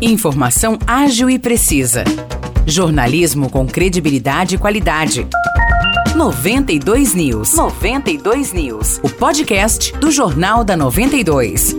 Informação ágil e precisa. Jornalismo com credibilidade e qualidade. 92 News. 92 News. O podcast do Jornal da 92.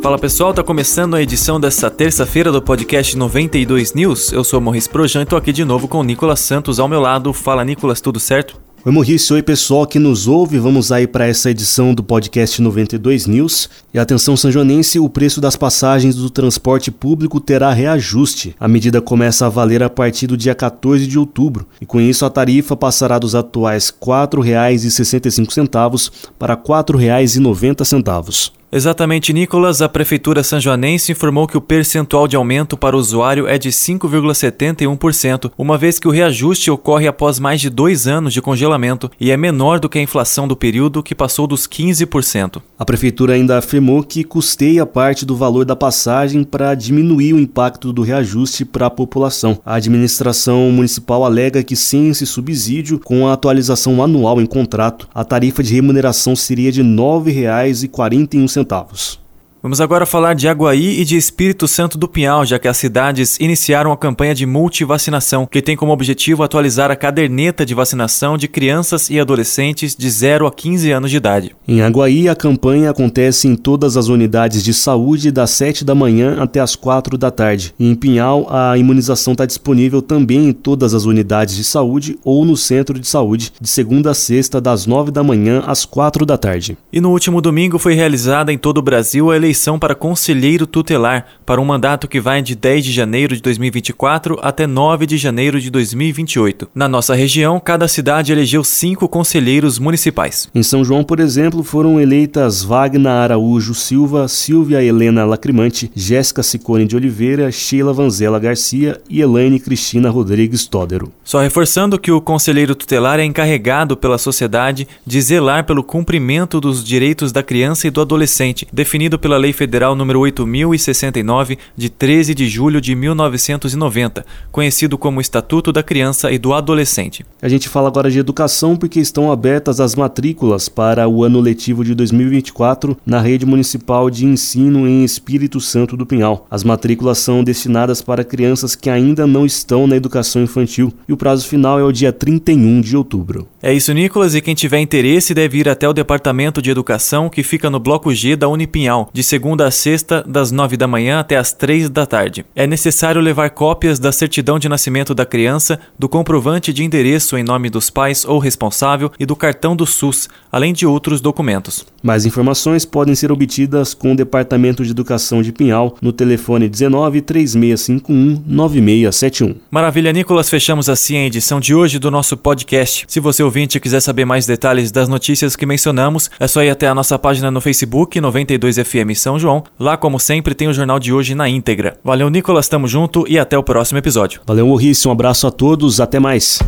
Fala pessoal, tá começando a edição dessa terça-feira do podcast 92 News. Eu sou Morris Projan e tô aqui de novo com o Nicolas Santos ao meu lado. Fala Nicolas, tudo certo? Oi Maurício, oi pessoal que nos ouve, vamos aí para essa edição do podcast 92 News. E atenção sanjonense, o preço das passagens do transporte público terá reajuste. A medida começa a valer a partir do dia 14 de outubro, e com isso a tarifa passará dos atuais R$ 4,65 para R$ 4,90. Exatamente, Nicolas. A Prefeitura Sanjoanense informou que o percentual de aumento para o usuário é de 5,71%, uma vez que o reajuste ocorre após mais de dois anos de congelamento e é menor do que a inflação do período, que passou dos 15%. A Prefeitura ainda afirmou que custeia parte do valor da passagem para diminuir o impacto do reajuste para a população. A administração municipal alega que, sem esse subsídio, com a atualização anual em contrato, a tarifa de remuneração seria de R$ 9,41 centavos. Vamos agora falar de Aguaí e de Espírito Santo do Pinhal, já que as cidades iniciaram a campanha de multivacinação, que tem como objetivo atualizar a caderneta de vacinação de crianças e adolescentes de 0 a 15 anos de idade. Em Aguaí, a campanha acontece em todas as unidades de saúde das 7 da manhã até as 4 da tarde. E em Pinhal, a imunização está disponível também em todas as unidades de saúde ou no centro de saúde, de segunda a sexta, das 9 da manhã às 4 da tarde. E no último domingo foi realizada em todo o Brasil a eleição eleição para conselheiro tutelar para um mandato que vai de 10 de janeiro de 2024 até 9 de janeiro de 2028. Na nossa região, cada cidade elegeu cinco conselheiros municipais. Em São João, por exemplo, foram eleitas Wagner Araújo Silva, Silvia Helena Lacrimante, Jéssica Cicone de Oliveira, Sheila Vanzela Garcia e Elaine Cristina Rodrigues Tódero. Só reforçando que o conselheiro tutelar é encarregado pela sociedade de zelar pelo cumprimento dos direitos da criança e do adolescente, definido pela Lei Federal número 8069 de 13 de julho de 1990, conhecido como Estatuto da Criança e do Adolescente. A gente fala agora de educação porque estão abertas as matrículas para o ano letivo de 2024 na rede municipal de ensino em Espírito Santo do Pinhal. As matrículas são destinadas para crianças que ainda não estão na educação infantil e o prazo final é o dia 31 de outubro. É isso, Nicolas, e quem tiver interesse deve ir até o Departamento de Educação que fica no bloco G da Unipinhal, de segunda a sexta, das 9 da manhã até as 3 da tarde. É necessário levar cópias da certidão de nascimento da criança, do comprovante de endereço em nome dos pais ou responsável e do cartão do SUS, além de outros documentos. Mais informações podem ser obtidas com o Departamento de Educação de Pinhal no telefone 19 3651 9671. Maravilha, Nicolas. Fechamos assim a edição de hoje do nosso podcast. Se você ouvinte quiser saber mais detalhes das notícias que mencionamos, é só ir até a nossa página no Facebook 92FM São João. Lá, como sempre, tem o jornal de hoje na íntegra. Valeu, Nicolas. Tamo junto e até o próximo episódio. Valeu, Maurício. Um abraço a todos. Até mais.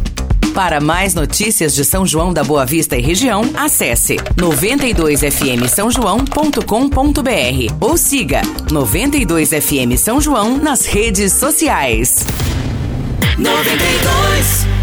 Para mais notícias de São João da Boa Vista e região, acesse 92fm São João.com.br ou siga 92fm São João nas redes sociais. 92